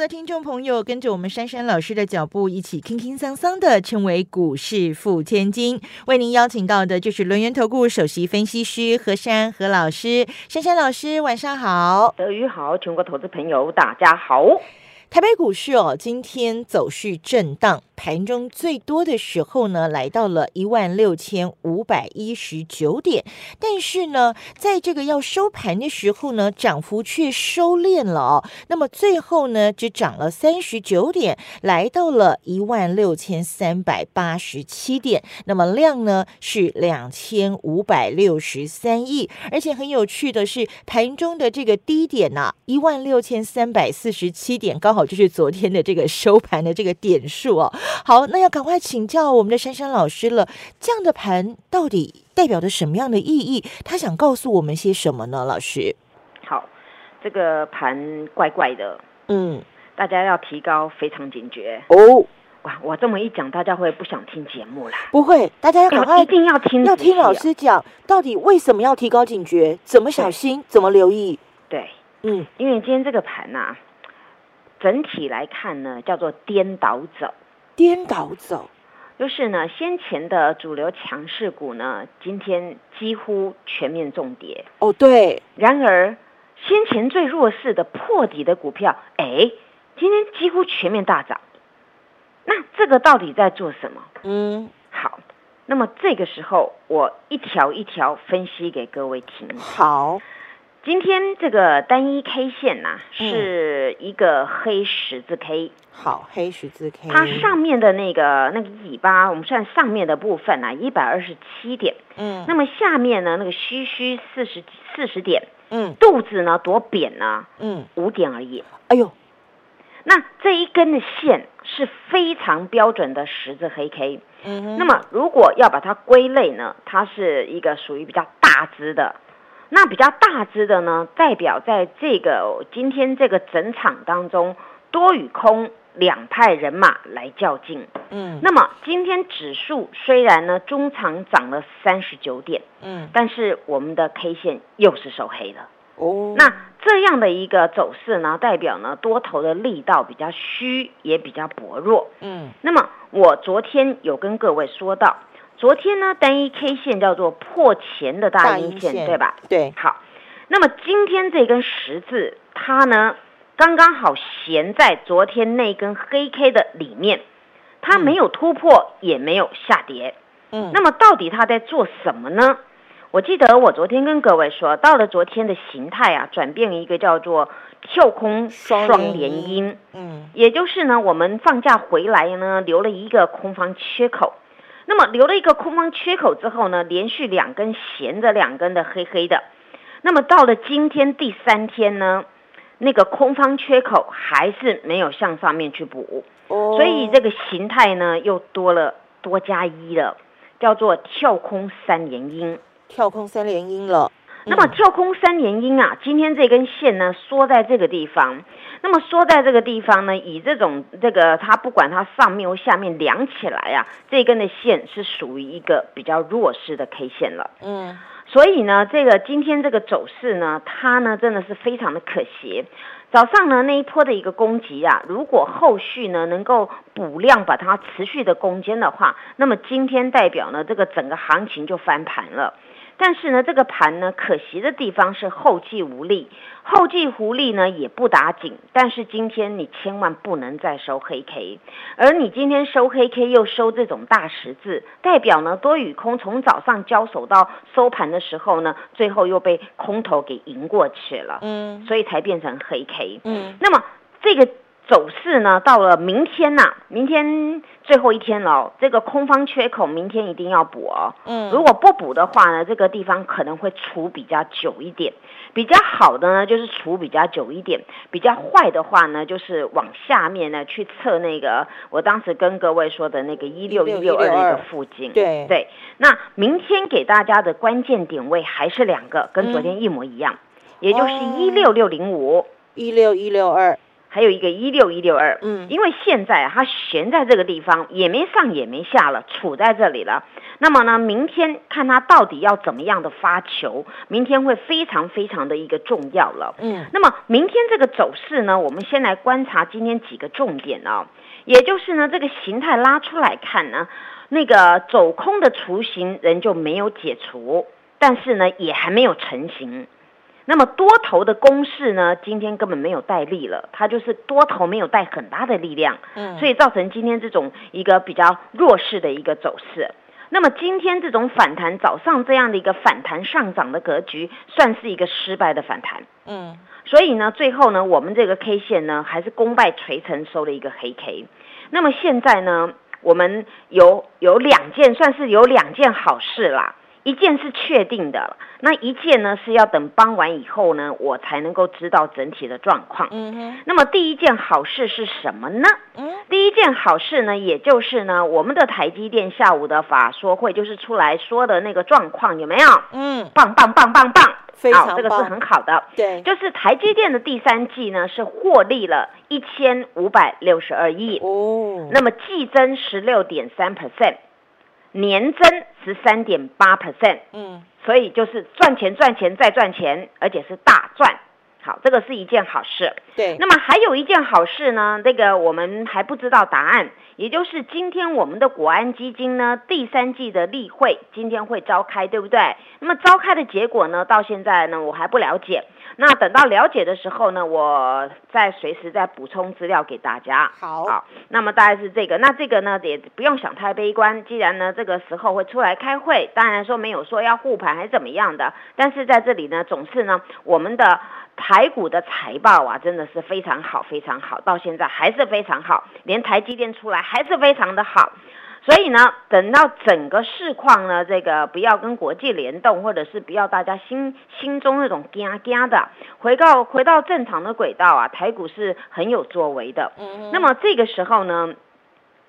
的听众朋友跟着我们珊珊老师的脚步，一起轻轻桑桑的成为股市富千金。为您邀请到的就是轮源投顾首席分析师何珊何老师，珊珊老师晚上好。德语好，全国投资朋友大家好。台北股市哦，今天走势震荡，盘中最多的时候呢，来到了一万六千五百一十九点，但是呢，在这个要收盘的时候呢，涨幅却收敛了哦。那么最后呢，只涨了三十九点，来到了一万六千三百八十七点。那么量呢是两千五百六十三亿，而且很有趣的是，盘中的这个低点呐、一万六千三百四十七点，刚好就是昨天的这个收盘的这个点数哦。好，那要赶快请教我们的珊珊老师了，这样的盘到底代表着什么样的意义？他想告诉我们些什么呢？老师，好，这个盘怪怪的，嗯，大家要提高非常警觉。哦，哇，我这么一讲，大家会不想听节目啦。不会，大家要赶快一定要听，要听老。师讲，到底为什么要提高警觉？怎么小心？怎么留意？对，嗯，因为今天这个盘呐、整体来看呢，叫做颠倒走。颠倒走，就是呢，先前的主流强势股呢，今天几乎全面重跌。哦，对，然而，先前最弱势的破底的股票，哎，今天几乎全面大涨。那这个到底在做什么？嗯，好，那么这个时候我一条一条分析给各位听。好，今天这个单一 K 线呐、嗯是一个黑十字 K，好，黑十字 K，它上面的那个那个尾巴，我们算上面的部分啊，一百二十七点。嗯那么下面呢，那个虚虚四十四十点，嗯肚子呢多扁呢，嗯，五点而已。哎呦，那这一根的线是非常标准的十字黑 K。嗯哼那么如果要把它归类呢，它是一个属于比较大只的。那比较大只的呢，代表在这个今天这个整场当中，多与空两派人马来较劲。嗯那么今天指数虽然呢中长涨了三十九点，嗯，但是我们的 K 线又是收黑的。哦，那这样的一个走势呢，代表呢多头的力道比较虚，也比较薄弱。嗯那么我昨天有跟各位说到，昨天呢单一 K 线叫做破前的大阴线，对吧？？对，好，那么今天这根十字，它呢刚刚好衔在昨天那根黑 K 的里面，它没有突破，也没有下跌。嗯，那么到底它在做什么呢？我记得我昨天跟各位说，到了昨天的形态啊，转变一个叫做跳空双连阴，嗯也就是呢，我们放假回来呢，留了一个空方缺口。那么留了一个空方缺口之后呢，连续两根闲着两根的黑黑的。那么到了今天第三天呢，那个空方缺口还是没有向上面去补，哦，所以这个形态呢又多了多加一了，叫做跳空三连阴。跳空三连阴了。那么嗯跳空三连阴啊，今天这根线呢缩在这个地方，那么缩在这个地方呢，以这种这个它不管它上面或下面量起来啊，这根的线是属于一个比较弱势的 K 线了。嗯所以呢，这个今天这个走势呢，它呢真的是非常的可惜。早上呢那一波的一个攻击啊，如果后续呢能够补量把它持续的攻坚的话，那么今天代表呢这个整个行情就翻盘了。但是呢，这个盘呢，可惜的地方是后继无力，后继无力呢也不打紧。但是今天你千万不能再收黑 K，而你今天收黑 K 又收这种大十字，代表呢多与空从早上交手到收盘的时候呢，最后又被空头给赢过去了，嗯所以才变成黑 K。嗯那么这个走势呢，到了明天呐，明天最后一天了，这个空方缺口明天一定要补哦。嗯，如果不补的话呢，这个地方可能会处比较久一点。比较好的呢，就是处比较久一点；比较坏的话呢，就是往下面呢去测那个我当时跟各位说的那个一六一六二那个附近。对对，那明天给大家的关键点位还是两个，跟昨天一模一样，也就是一六六零五、一六一六二。还有一个一六一六二，嗯，因为现在它悬在这个地方，也没上也没下了，处在这里了。那么呢，明天看它到底要怎么样的发球，明天会非常非常的一个重要了。嗯，那么明天这个走势呢，我们先来观察今天几个重点哦，也就是呢，这个形态拉出来看呢，那个走空的雏形仍旧没有解除，但是呢，也还没有成型。那么多头的攻势呢？今天根本没有带力了，它就是多头没有带很大的力量，嗯，所以造成今天这种一个比较弱势的一个走势。那么今天这种反弹，早上这样的一个反弹上涨的格局，算是一个失败的反弹，嗯，所以呢，最后呢，我们这个 K 线呢，还是功败垂成，收了一个黑 K。那么现在呢，我们有有两件，算是有两件好事啦。一件是确定的，那一件呢是要等帮完以后呢，我才能够知道整体的状况。嗯哼。那么第一件好事是什么呢？嗯，第一件好事呢，也就是呢，我们的台积电下午的法说会就是出来说的那个状况有没有？嗯，棒棒棒棒棒，非常这个是很好的。对，就是台积电的第三季呢是获利了一千五百六十二亿哦，那么季增十六点三 percent。年增十三点八 percent，嗯，所以就是赚钱赚钱再赚钱，而且是大赚。好，这个是一件好事。对，那么还有一件好事呢，这个我们还不知道答案，也就是今天我们的国安基金呢第三季的例会今天会召开，对不对？那么召开的结果呢，到现在呢我还不了解。那等到了解的时候呢，我再随时再补充资料给大家。好，好，那么大概是这个。那这个呢也不用想太悲观，既然呢这个时候会出来开会，当然说没有说要护盘还是怎么样的，但是在这里呢总是呢我们的。台股的财报啊，真的是非常好，非常好，到现在还是非常好，连台积电出来还是非常的好。所以呢，等到整个市况呢，这个不要跟国际联动，或者是不要大家心心中那种惊惊的，回到回到正常的轨道啊，台股是很有作为的。嗯。那么这个时候呢，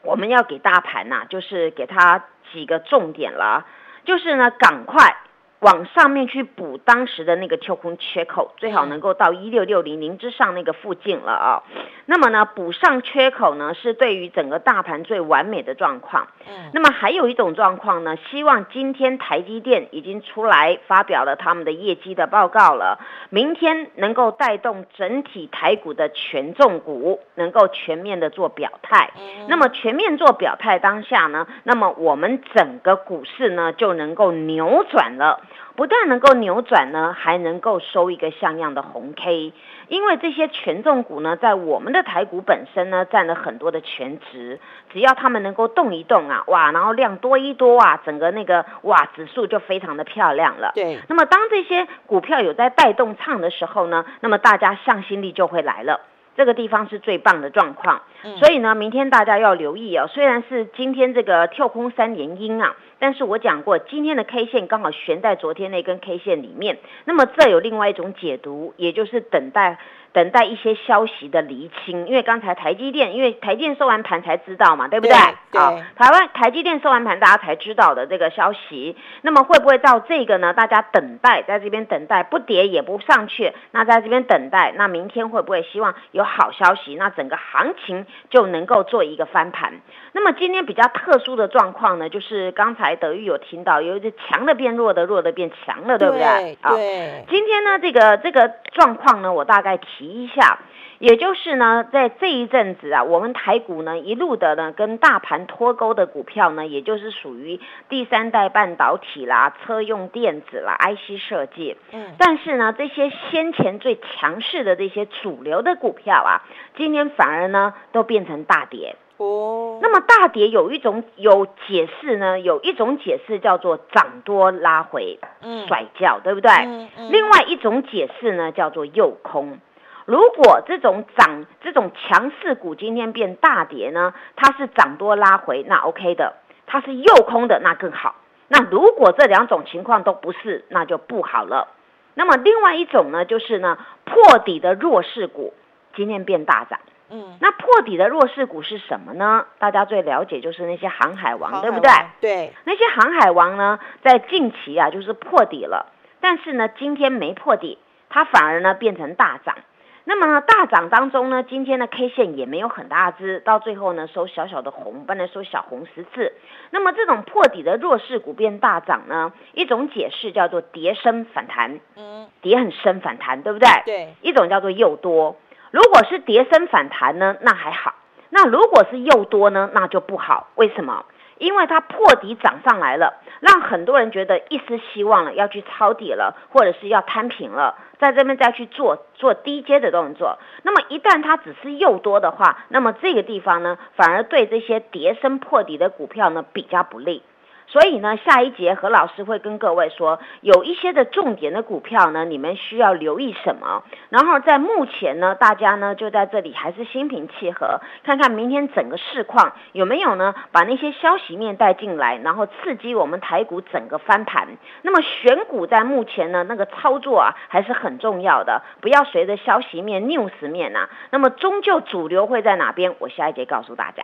我们要给大盘呐，就是给它几个重点了，就是呢，赶快。往上面去补当时的那个跳空缺口，最好能够到一六六零零之上那个附近了啊。那么呢，补上缺口呢，是对于整个大盘最完美的状况。嗯。那么还有一种状况呢，希望今天台积电已经出来发表了他们的业绩的报告了，明天能够带动整体台股的权重股能够全面的做表态。嗯。那么全面做表态当下呢，那么我们整个股市呢就能够扭转了。不但能够扭转呢，还能够收一个像样的红 K。因为这些权重股呢，在我们的台股本身呢，占了很多的权值。只要他们能够动一动啊，哇，然后量多一多啊，整个那个哇，指数就非常的漂亮了。对。那么当这些股票有在带动唱的时候呢，那么大家向心力就会来了。这个地方是最棒的状况。所以呢，明天大家要留意哦。虽然是今天这个跳空三连阴啊。但是我讲过，今天的 K 线刚好悬在昨天那根 K 线里面，那么再有另外一种解读，也就是等待。等待一些消息的厘清，因为刚才台积电，因为台电收完盘才知道嘛，对不对？好，台湾台积电收完盘，大家才知道的这个消息。那么会不会到这个呢？大家等待，在这边等待，不跌也不上去，那在这边等待，那明天会不会希望有好消息？那整个行情就能够做一个翻盘。那么今天比较特殊的状况呢，就是刚才德玉有听到，有一个强的变弱的，弱的变强了，对不对？对。今天呢，这个这个状况呢，我大概提。提一下，也就是呢，在这一阵子啊，我们台股呢一路的呢跟大盘脱钩的股票呢，也就是属于第三代半导体啦、车用电子啦、IC 设计。嗯，但是呢，这些先前最强势的这些主流的股票啊，今天反而呢都变成大跌。哦，那么大跌有一种有解释呢，有一种解释叫做涨多拉回，嗯，甩掉，对不对？嗯嗯。另外一种解释呢叫做诱空。如果这种涨这种强势股今天变大跌呢，它是涨多拉回，那 OK 的；它是诱空的，那更好。那如果这两种情况都不是，那就不好了。那么另外一种呢，就是呢破底的弱势股今天变大涨。嗯，那破底的弱势股是什么呢？大家最了解就是那些航海王，对不对？对，那些航海王呢，在近期啊就是破底了，但是呢今天没破底，它反而呢变成大涨。那么呢，大涨当中呢，今天的 K 线也没有很大只，到最后呢收小小的红，不能收小红十字。那么这种破底的弱势股变大涨呢，一种解释叫做跌深反弹，嗯，跌很深反弹，对不对？对。一种叫做诱多，如果是跌深反弹呢，那还好；那如果是诱多呢，那就不好。为什么？因为它破底涨上来了，让很多人觉得一丝希望了，要去抄底了，或者是要摊平了，在这边再去做做低阶的动作。那么一旦它只是诱多的话，那么这个地方呢，反而对这些跌升破底的股票呢比较不利。所以呢，下一节何老师会跟各位说，有一些的重点的股票呢，你们需要留意什么？然后在目前呢，大家呢就在这里还是心平气和，看看明天整个市况有没有呢，把那些消息面带进来，然后刺激我们台股整个翻盘。那么选股在目前呢，那个操作啊还是很重要的，不要随着消息面、news 面呐。那么终究主流会在哪边？我下一节告诉大家。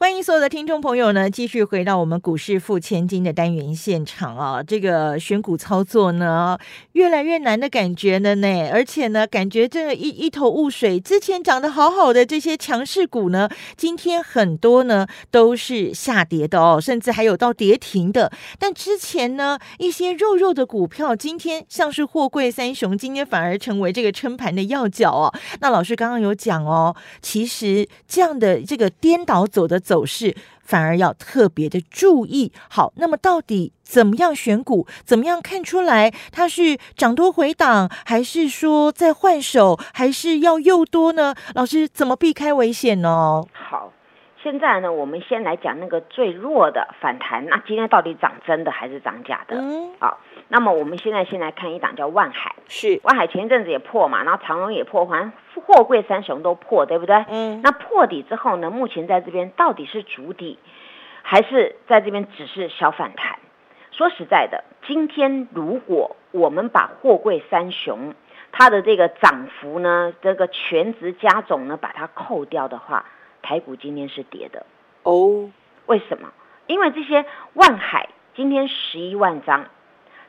欢迎所有的听众朋友呢，继续回到我们股市付千金的单元现场啊！这个选股操作呢，越来越难的感觉了呢，而且呢，感觉这一一头雾水。之前涨得好好的这些强势股呢，今天很多呢都是下跌的哦，甚至还有到跌停的。但之前呢，一些肉肉的股票，今天像是货柜三雄，今天反而成为这个撑盘的要角哦。那老师刚刚有讲哦，其实这样的这个颠倒走的。走势反而要特别的注意。好，那么到底怎么样选股？怎么样看出来它是涨多回档，还是说在换手，还是要诱多呢？老师怎么避开危险呢？好。现在呢，我们先来讲那个最弱的反弹。那今天到底涨真的还是涨假的？嗯，好。那么我们现在先来看一档叫万海，是万海前一阵子也破嘛，然后长荣也破，还货柜三雄都破，对不对？嗯。那破底之后呢，目前在这边到底是主底，还是在这边只是小反弹？说实在的，今天如果我们把货柜三雄它的这个涨幅呢，这个全值加总呢，把它扣掉的话。台股今天是跌的哦，为什么？因为这些万海今天十一万张，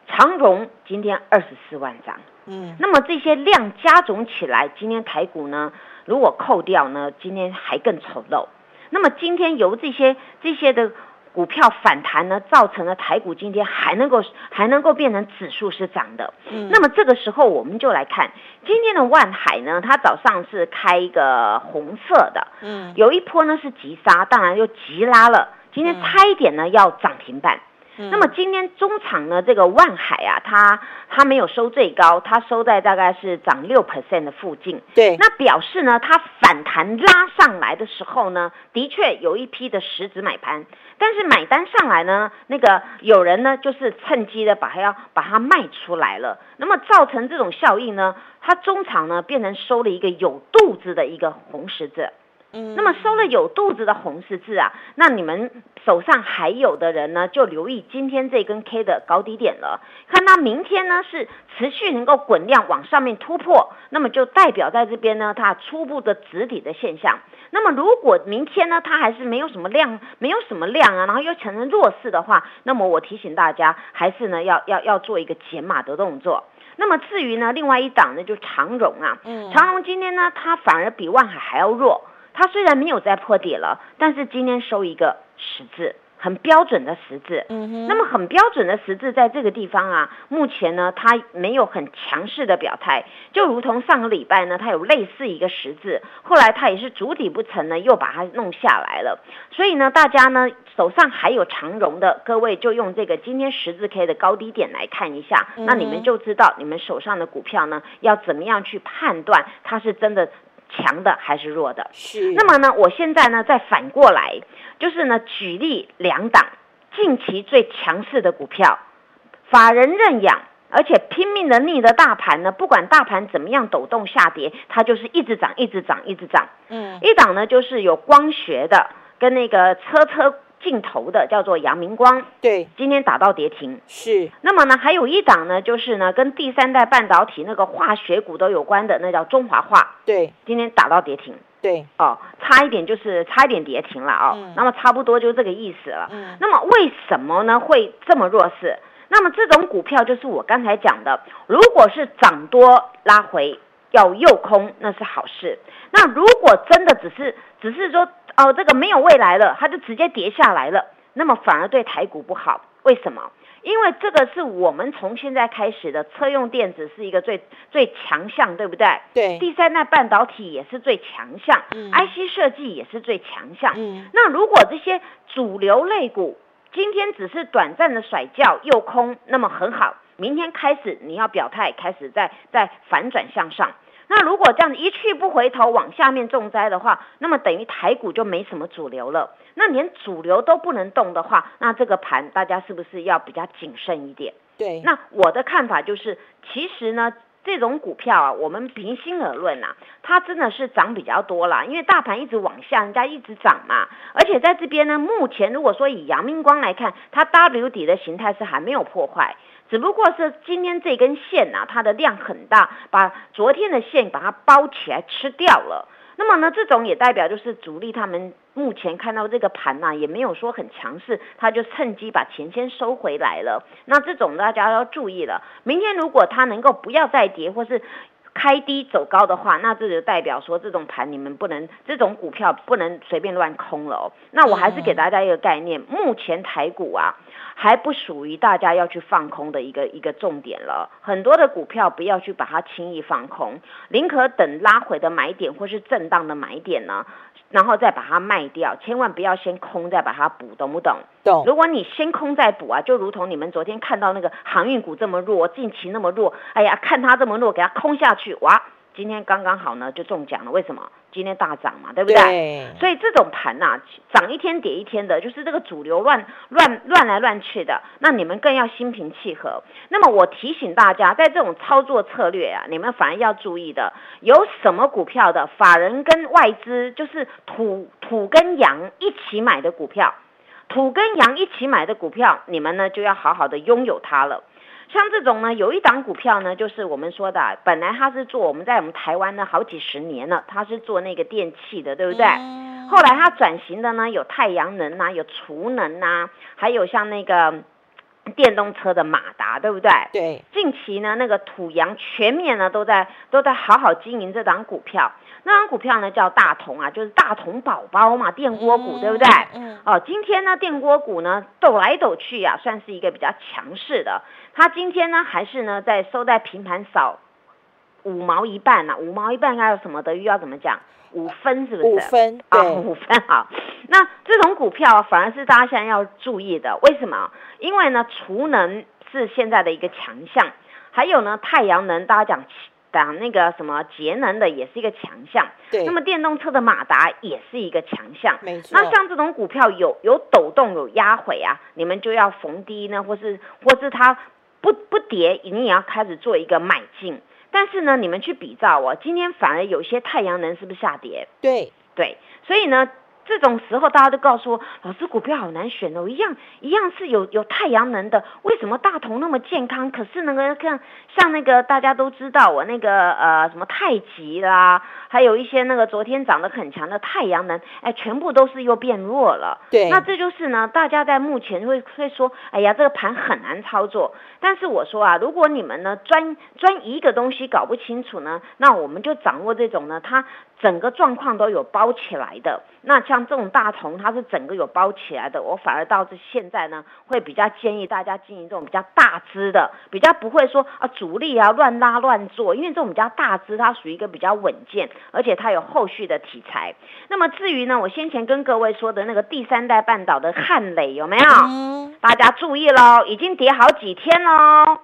长荣今天二十四万张，嗯，那么这些量加总起来，今天台股呢，如果扣掉呢，今天还更丑陋。那么今天由这些这些的。股票反弹呢，造成了台股今天还能够还能够变成指数是涨的。嗯，那么这个时候我们就来看今天的万海呢，它早上是开一个红色的，嗯，有一波呢是急杀，当然又急拉了，今天差一点呢要涨停板。那么今天中场呢，这个万海啊，它它没有收最高，它收在大概是涨六 percent 的附近。对，那表示呢，它反弹拉上来的时候呢，的确有一批的实质买盘，但是买单上来呢，那个有人呢就是趁机的把它要把它卖出来了，那么造成这种效应呢，它中场呢变成收了一个有肚子的一个红十字。嗯。那么收了有肚子的红十字啊，那你们手上还有的人呢，就留意今天这根 K 的高低点了，看它明天呢是持续能够滚量往上面突破，那么就代表在这边呢它初步的止底的现象。那么如果明天呢它还是没有什么量，没有什么量啊，然后又呈现弱势的话，那么我提醒大家，还是呢要要要做一个减码的动作。那么至于呢，另外一档呢就长荣啊，嗯。长荣今天呢它反而比万海还要弱，它虽然没有再破底了，但是今天收一个十字，很标准的十字。那么很标准的十字在这个地方啊，目前呢它没有很强势的表态，就如同上个礼拜呢它有类似一个十字，后来它也是主底不成呢，又把它弄下来了。所以呢，大家呢手上还有长荣的各位，就用这个今天十字 K 的高低点来看一下，那你们就知道你们手上的股票呢要怎么样去判断它是真的强的还是弱的。是，那么呢，我现在呢再反过来，就是呢举例两档近期最强势的股票，法人认养，而且拼命的逆着大盘呢，不管大盘怎么样抖动下跌，它就是一直涨，一直涨，一直涨。嗯一档呢就是有光学的，跟那个车车镜头的，叫做阳明光，对，今天打到跌停。是，那么呢，还有一档呢，就是呢跟第三代半导体那个化学股都有关的，那叫中华化，对今天打到跌停。对，哦，差一点就是差一点跌停了哦，嗯那么差不多就这个意思了。嗯那么为什么呢会这么弱势？那么这种股票就是我刚才讲的，如果是涨多拉回要诱空，那是好事。那如果真的只是只是说哦这个没有未来了，它就直接跌下来了，那么反而对台股不好。为什么？因为这个是我们从现在开始的车用电子是一个最最强项，对不对？对，第三代半导体也是最强项、嗯 i c 设计也是最强项。嗯那如果这些主流类股今天只是短暂的甩轿又空，那么很好，明天开始你要表态，开始在在反转向上。那如果这样一去不回头往下面重灾的话，那么等于台股就没什么主流了。那连主流都不能动的话，那这个盘大家是不是要比较谨慎一点？对，那我的看法就是，其实呢，这种股票啊，我们平心而论啊，它真的是涨比较多啦，因为大盘一直往下，人家一直涨嘛。而且在这边呢，目前如果说以阳明光来看，它 W 底的形态是还没有破坏。只不过是今天这根线呐、它的量很大，把昨天的线把它包起来吃掉了。那么呢，这种也代表就是主力他们目前看到这个盘呐、也没有说很强势，他就趁机把钱先收回来了。那这种大家要注意了，明天如果它能够不要再跌，或是开低走高的话，那这就代表说这种盘你们不能，这种股票不能随便乱空了哦。那我还是给大家一个概念，目前台股啊还不属于大家要去放空的一个一个重点了。很多的股票不要去把它轻易放空，宁可等拉回的买点或是震荡的买点呢，然后再把它卖掉，千万不要先空再把它补，懂不懂？懂，如果你先空再补啊，就如同你们昨天看到那个航运股这么弱，近期那么弱，哎呀，看它这么弱，给它空下去，哇，今天刚刚好呢就中奖了，为什么？今天大涨嘛，对不对？对，所以这种盘呐、涨一天跌一天的，就是这个主流乱乱乱来乱去的，那你们更要心平气和。那么我提醒大家，在这种操作策略啊，你们反而要注意的，有什么股票的法人跟外资就是土土跟羊一起买的股票，土跟羊一起买的股票，你们呢就要好好的拥有它了。像这种呢，有一档股票呢，就是我们说的啊，本来它是做我们在我们台湾呢好几十年了，它是做那个电器的，对不对？嗯后来它转型的呢，有太阳能呐、有储能呐、还有像那个电动车的马达，对不对？对，近期呢，那个土洋全面呢都在都在好好经营这档股票。那档股票呢叫大同啊，就是大同宝宝嘛，电锅股，对不对？嗯，哦，今天呢，电锅股呢抖来抖去呀、算是一个比较强势的。它今天呢，还是呢在收在平盘少五毛一半呐、五毛一半该有什么的又要怎么讲？五分是不是？五分，啊，对，五分好。那这种股票啊反而是大家现在要注意的，为什么？因为呢，储能是现在的一个强项，还有呢，太阳能，大家讲讲那个什么节能的也是一个强项。对，那么电动车的马达也是一个强项。没错，那像这种股票有有抖动有压回啊，你们就要逢低呢，或是或是它不不跌，你也要开始做一个买进。但是呢，你们去比照哦，今天反而有些太阳能是不是下跌？对，对，所以呢。这种时候，大家都告诉我，老师股票好难选哦，一样一样是有有太阳能的，为什么大同那么健康？可是那个像像那个大家都知道，我那个呃什么太极啦，还有一些那个昨天涨得很强的太阳能，哎，全部都是又变弱了。对，那这就是呢，大家在目前会会说，哎呀，这个盘很难操作。但是我说啊，如果你们呢专专一个东西搞不清楚呢，那我们就掌握这种呢，它。整个状况都有包起来的，那像这种大同，它是整个有包起来的，我反而到这现在呢，会比较建议大家经营这种比较大支的，比较不会说啊主力啊乱拉乱做，因为这种比较大支，它属于一个比较稳健，而且它有后续的题材。那么至于呢，我先前跟各位说的那个第三代半岛的汉磊有没有？大家注意喽，已经跌好几天喽。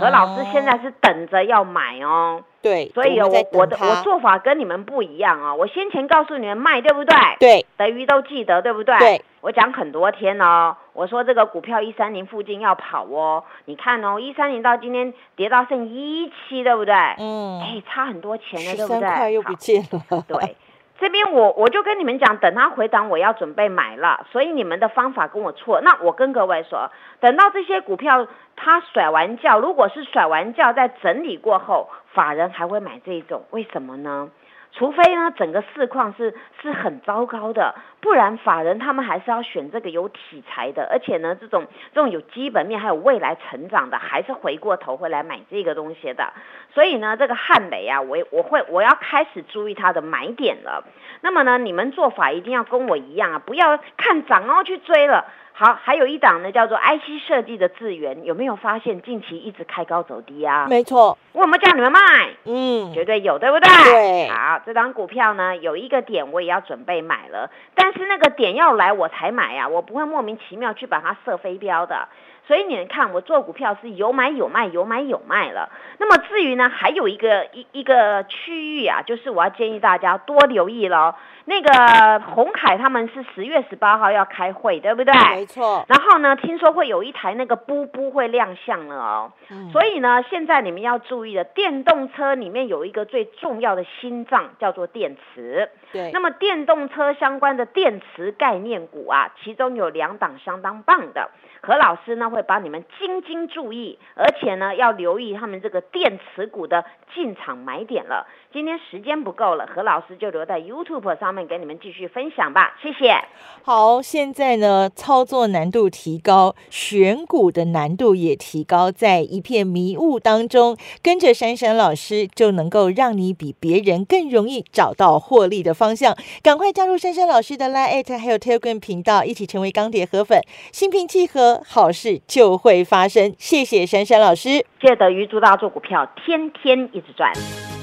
何老师现在是等着要买哦，对，所以我我的我做法跟你们不一样哦。我先前告诉你们卖，对不对？对，等于都记得，对不对？对，我讲很多天哦，我说这个股票一三零附近要跑哦，你看哦，一三零到今天跌到剩一七，对不对？嗯，哎，差很多钱了，对不对？块又不见了，对。这边我我就跟你们讲，等他回档，我要准备买了。所以你们的方法跟我错。那我跟各位说，等到这些股票他甩完价，如果是甩完价再整理过后，法人还会买这种，为什么呢？除非呢，整个市况是是很糟糕的，不然法人他们还是要选这个有题材的，而且呢，这种这种有基本面还有未来成长的，还是回过头会来买这个东西的。所以呢，这个汉雷啊，我我会我要开始注意它的买点了。那么呢，你们做法一定要跟我一样啊，不要看涨哦去追了。好，还有一档呢，叫做 IC 设计的智源，有没有发现近期一直开高走低啊？没错，我有没有叫你们卖？嗯，绝对有，对不对？对。好，这张股票呢，有一个点我也要准备买了，但是那个点要来我才买呀，我不会莫名其妙去把它设飞镖的。所以你们看，我做股票是有买有卖，有买有卖了。那么至于呢，还有一个一一个区域啊，就是我要建议大家多留意了。那个红凯他们是十月十八号要开会，对不对？没错。然后呢，听说会有一台那个布布会亮相了哦。嗯。所以呢，现在你们要注意的，电动车里面有一个最重要的心脏叫做电池。对。那么电动车相关的电池概念股啊，其中有两档相当棒的。何老师呢会帮你们精精注意，而且呢要留意他们这个电池股的进场买点了。今天时间不够了，何老师就留在 YouTube 上面给你们继续分享吧，谢谢。好，现在呢操作难度提高，选股的难度也提高，在一片迷雾当中，跟着珊珊老师就能够让你比别人更容易找到获利的方向。赶快加入珊珊老师的 Line 还有 Telegram 频道，一起成为钢铁河粉，心平气和。好事就会发生，谢谢珊珊老师。谢德瑜祝大家做股票，天天一直赚。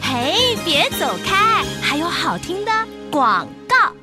嘿，别走开，还有好听的广告。